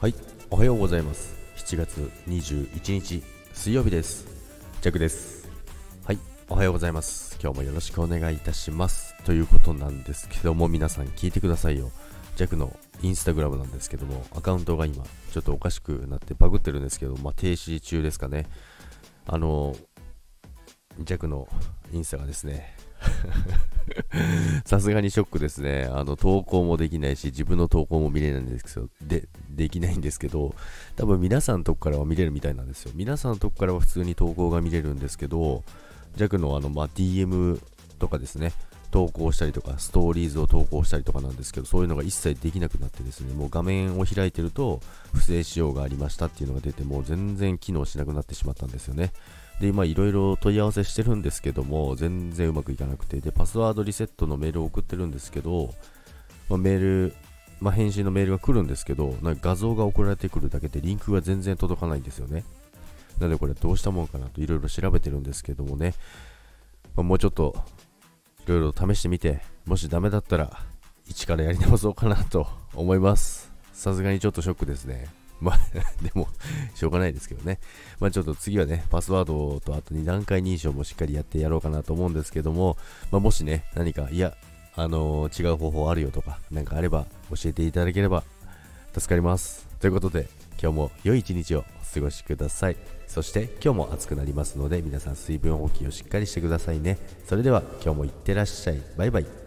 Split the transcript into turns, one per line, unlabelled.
はい、おはようございます。7月21日水曜日です。ジャックです。はい、おはようございます。今日もよろしくお願いいたします。ということなんですけども、皆さん聞いてくださいよ。ジャックのインスタグラムなんですけども、アカウントが今、ちょっとおかしくなってバグってるんですけど、まあ、停止中ですかね。あの、ジャックのインスタがですね、さすがにショックですね。あの、投稿もできないし、自分の投稿も見れないんですけど、で、できないんですけど、多分皆さんのとこからは見れるみたいなんですよ。皆さんのとこからは普通に投稿が見れるんですけど、弱のあの、まあ、DM とかですね、投稿したりとか、ストーリーズを投稿したりとかなんですけど、そういうのが一切できなくなってですね、もう画面を開いてると、不正使用がありましたっていうのが出て、もう全然機能しなくなってしまったんですよね。で、今いろいろ問い合わせしてるんですけども、全然うまくいかなくて、で、パスワードリセットのメールを送ってるんですけど、まあ、メール、まあ、返信のメールが来るんですけど、なんか画像が送られてくるだけでリンクが全然届かないんですよね。なのでこれどうしたもんかなといろいろ調べてるんですけどもね、まあ、もうちょっといろいろ試してみて、もしダメだったら一からやり直そうかなと思います。さすがにちょっとショックですね。まあ、でも、しょうがないですけどね。まあちょっと次はね、パスワードとあと2段階認証もしっかりやってやろうかなと思うんですけども、まあもしね、何か、いや、あのー違う方法あるよとか、なんかあれば教えていただければ助かります。ということで、今日も良い一日をお過ごしください。そして今日も暑くなりますので、皆さん水分補給をしっかりしてくださいね。それでは今日もいってらっしゃい。バイバイ。